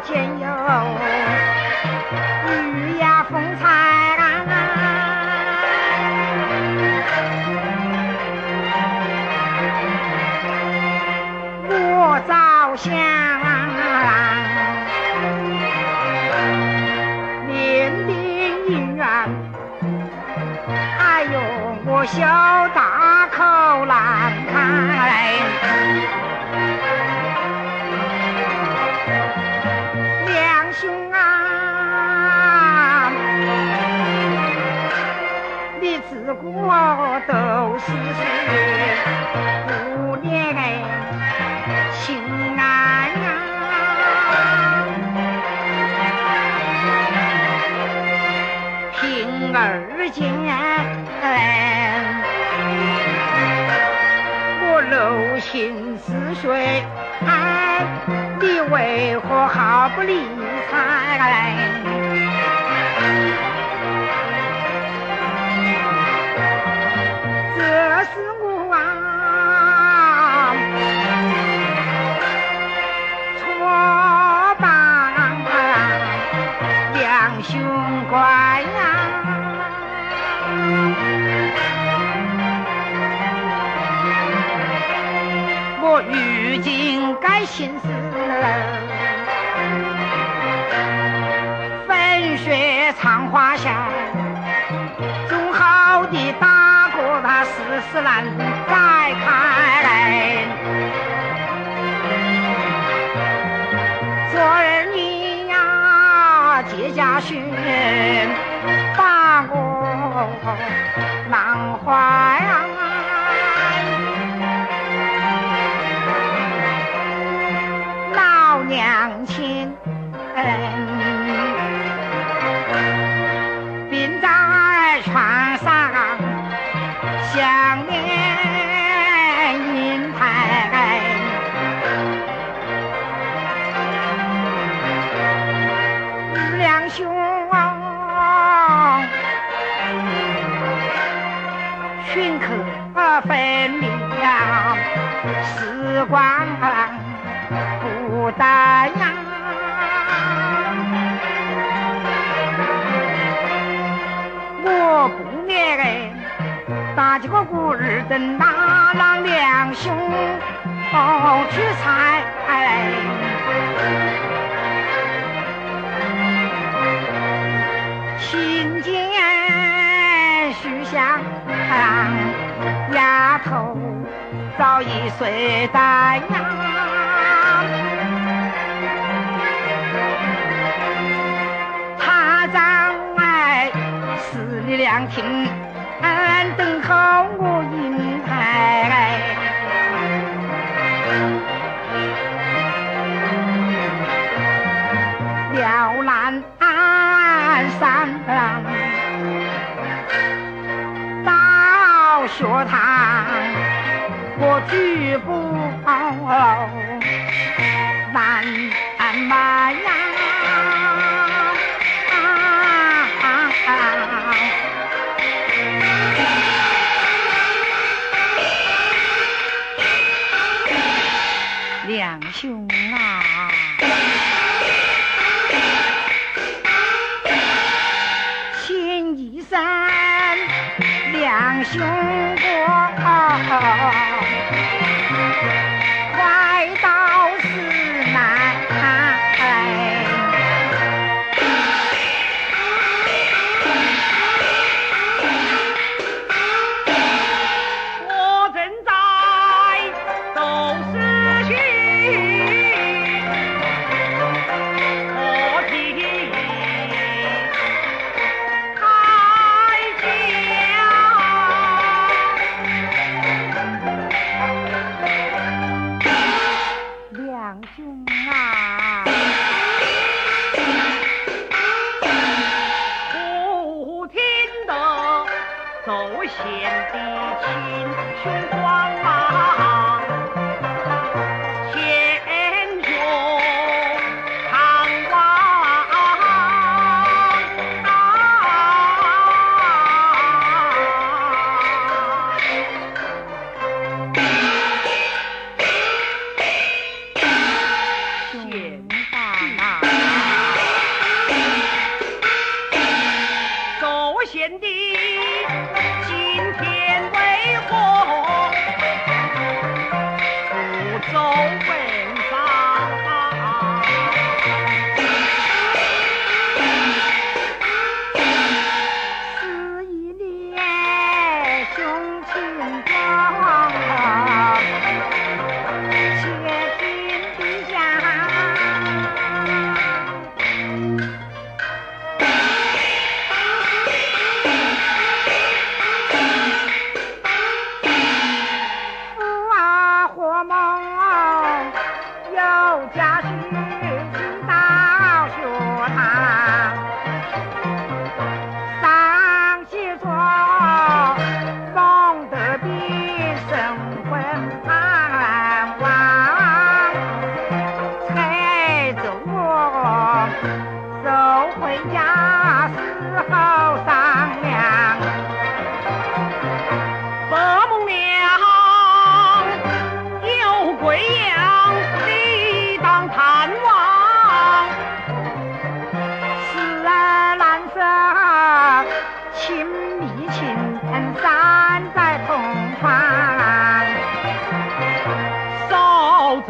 天哟都是血，不念情爱呀。平儿间，我柔情似水，哎，你为何毫不理睬？如今该心思，粉雪藏花香，种好的大哥他丝丝难摘开来。做儿女呀，结家训，把我难怀分明，时光不待呀。我不念打几个鼓儿灯，哪让两兄哦去采。头早已睡在呀。他在十里凉亭等候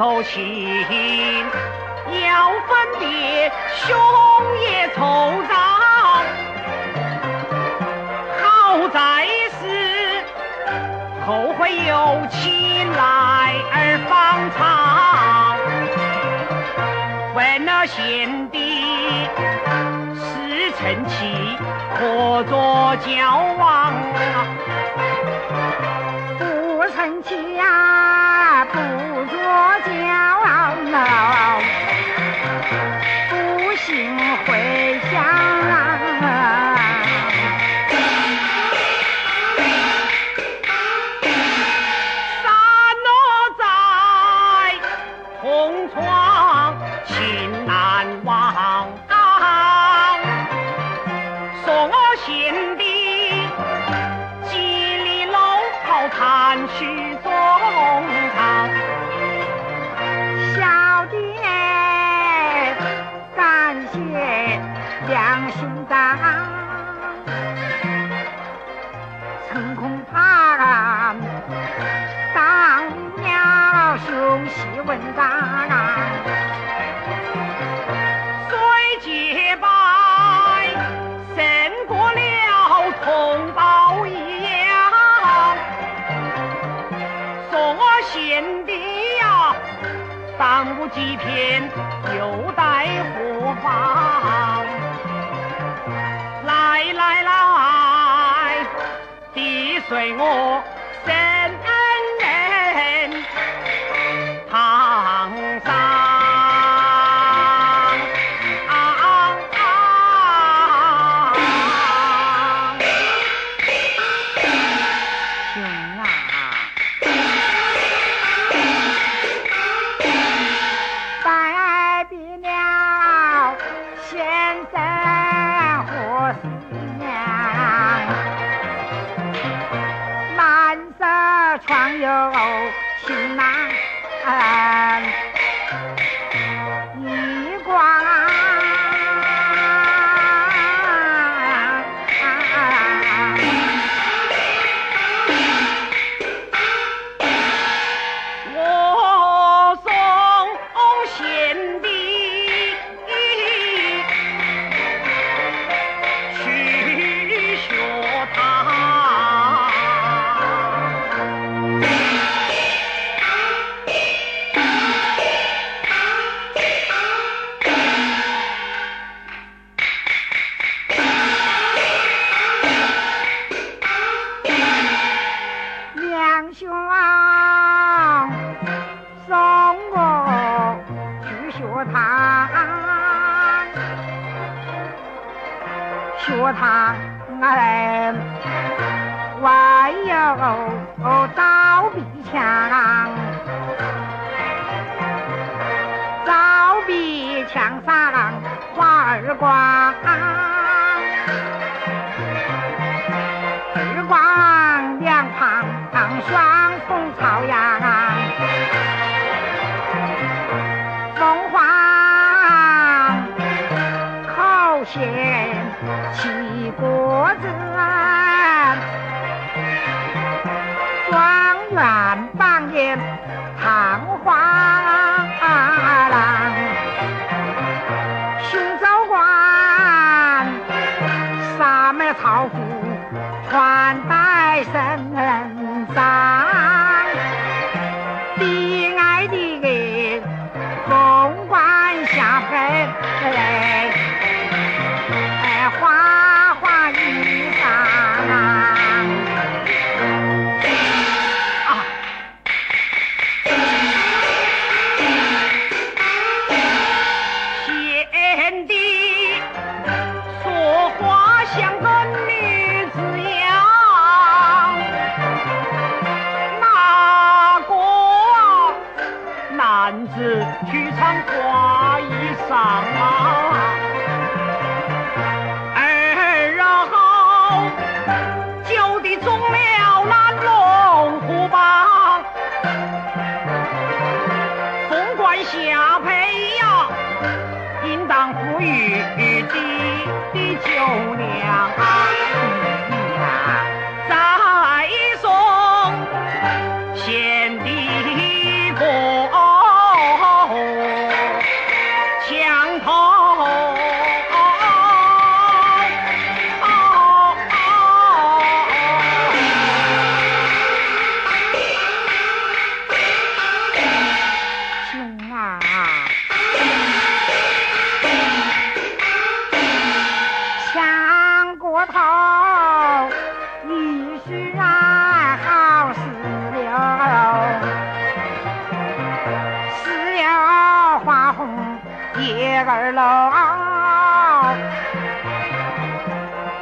仇情要分别兄也惆怅好在是后会有期来日方长问那贤弟是臣妻可做交往啊做我贤弟呀，耽误几天又待何方？来来来，弟随我。学他来，我有照壁墙，照壁墙上花儿光，儿光两旁双。 ความใต้แส 二老，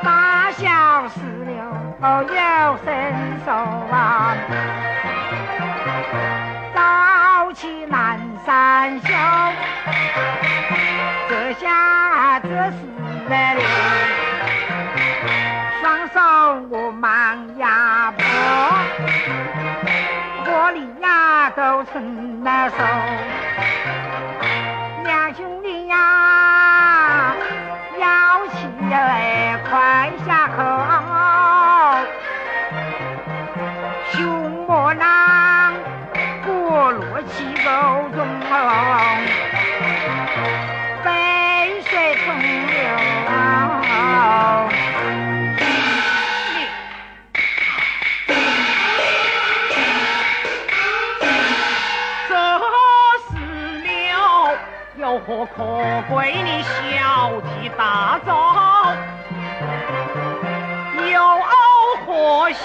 大小死了有身手啊。早起南山秀，这下这是了，双手我忙呀婆，火里呀都成了手，落七沟中，北水东流。这死了，有何可贵你小题大做？有何喜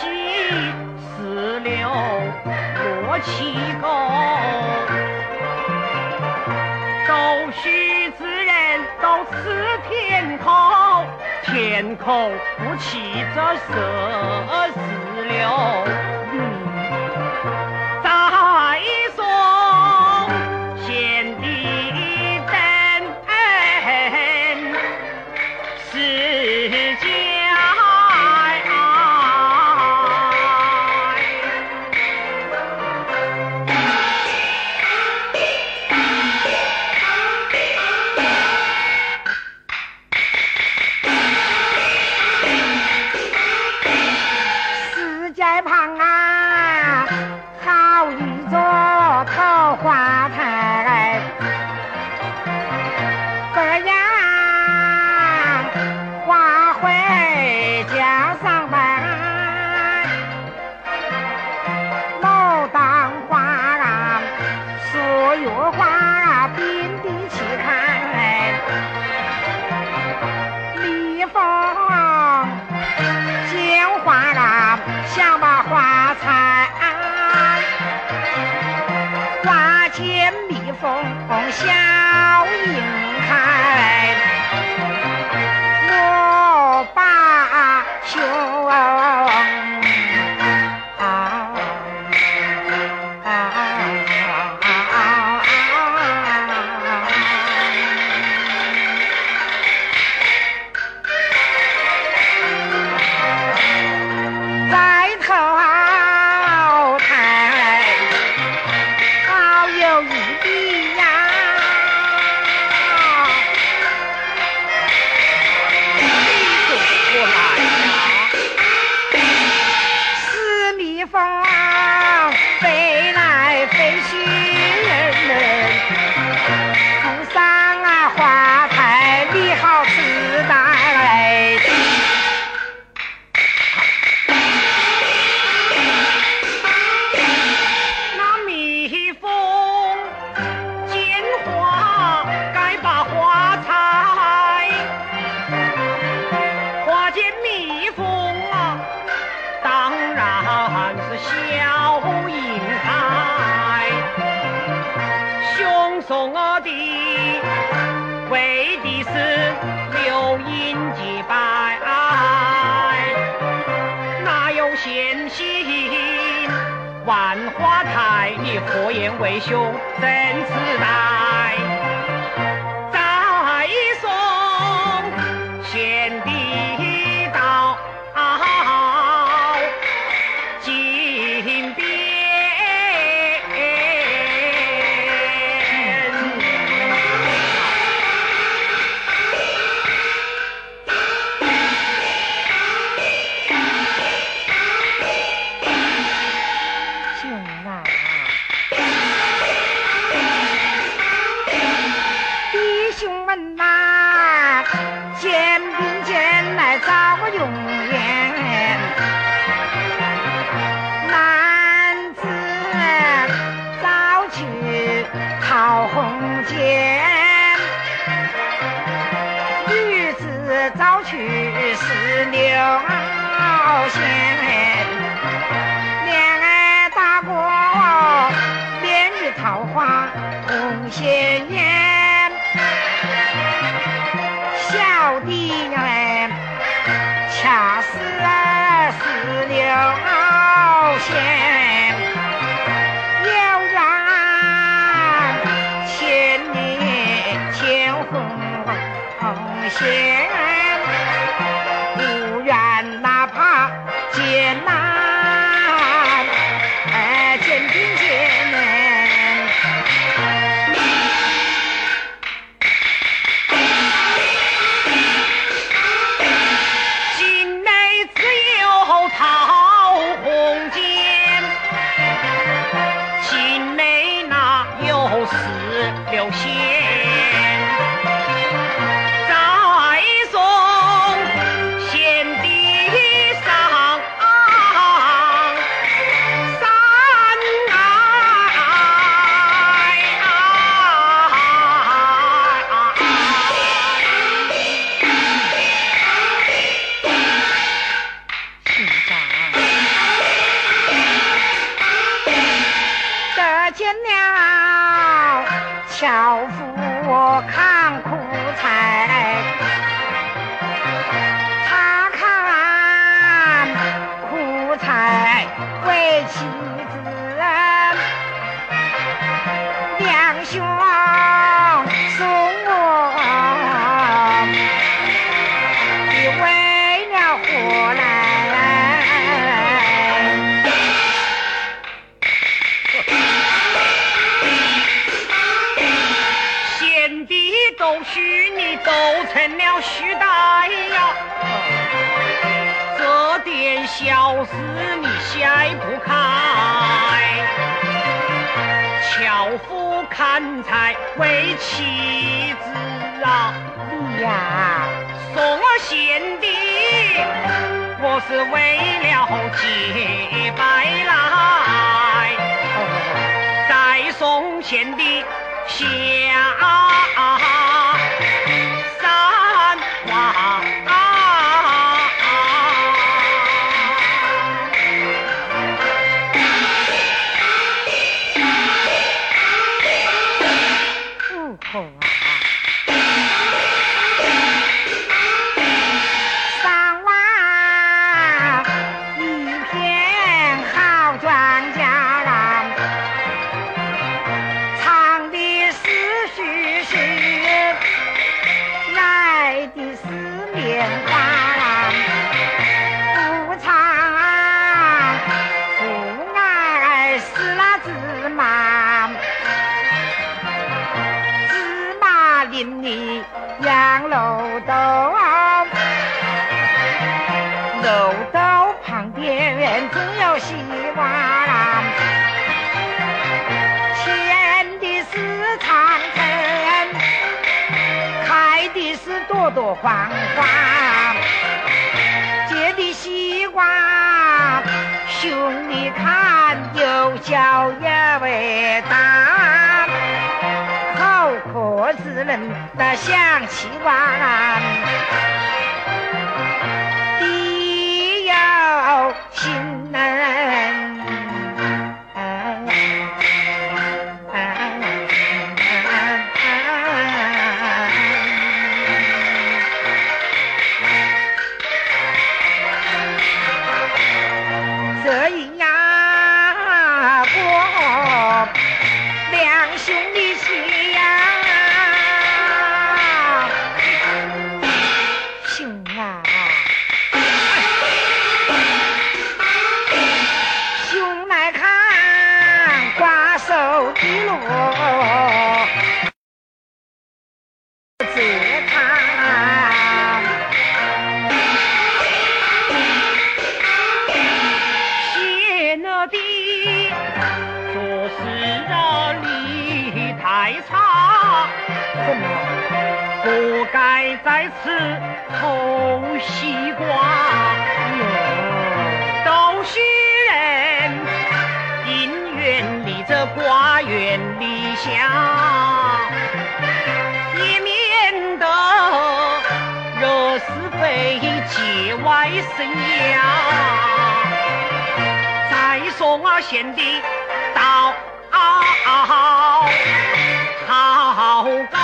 七个？都须之人都此天口，天口不起这蛇死了。下。贤心万花台？你何言为兄间。砍柴为妻子啊！你呀送贤弟，我是为了结拜来，在送贤弟下。黄花，结的西瓜，兄弟看又小又伟大，口渴之人那想起碗，太差怎么？不该在此偷西瓜。都是人因远离这瓜园篱下，也免得惹是非节外生芽。再说我贤弟道好高。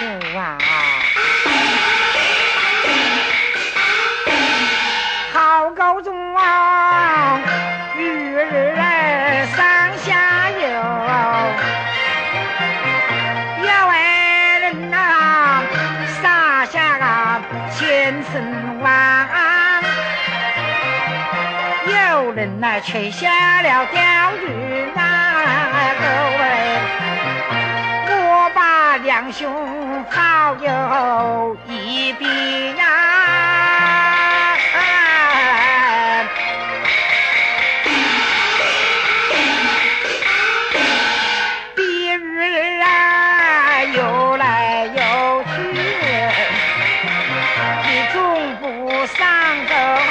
走啊！好高中啊，人呐却下了钓鱼那各位。我把两兄好友一比呀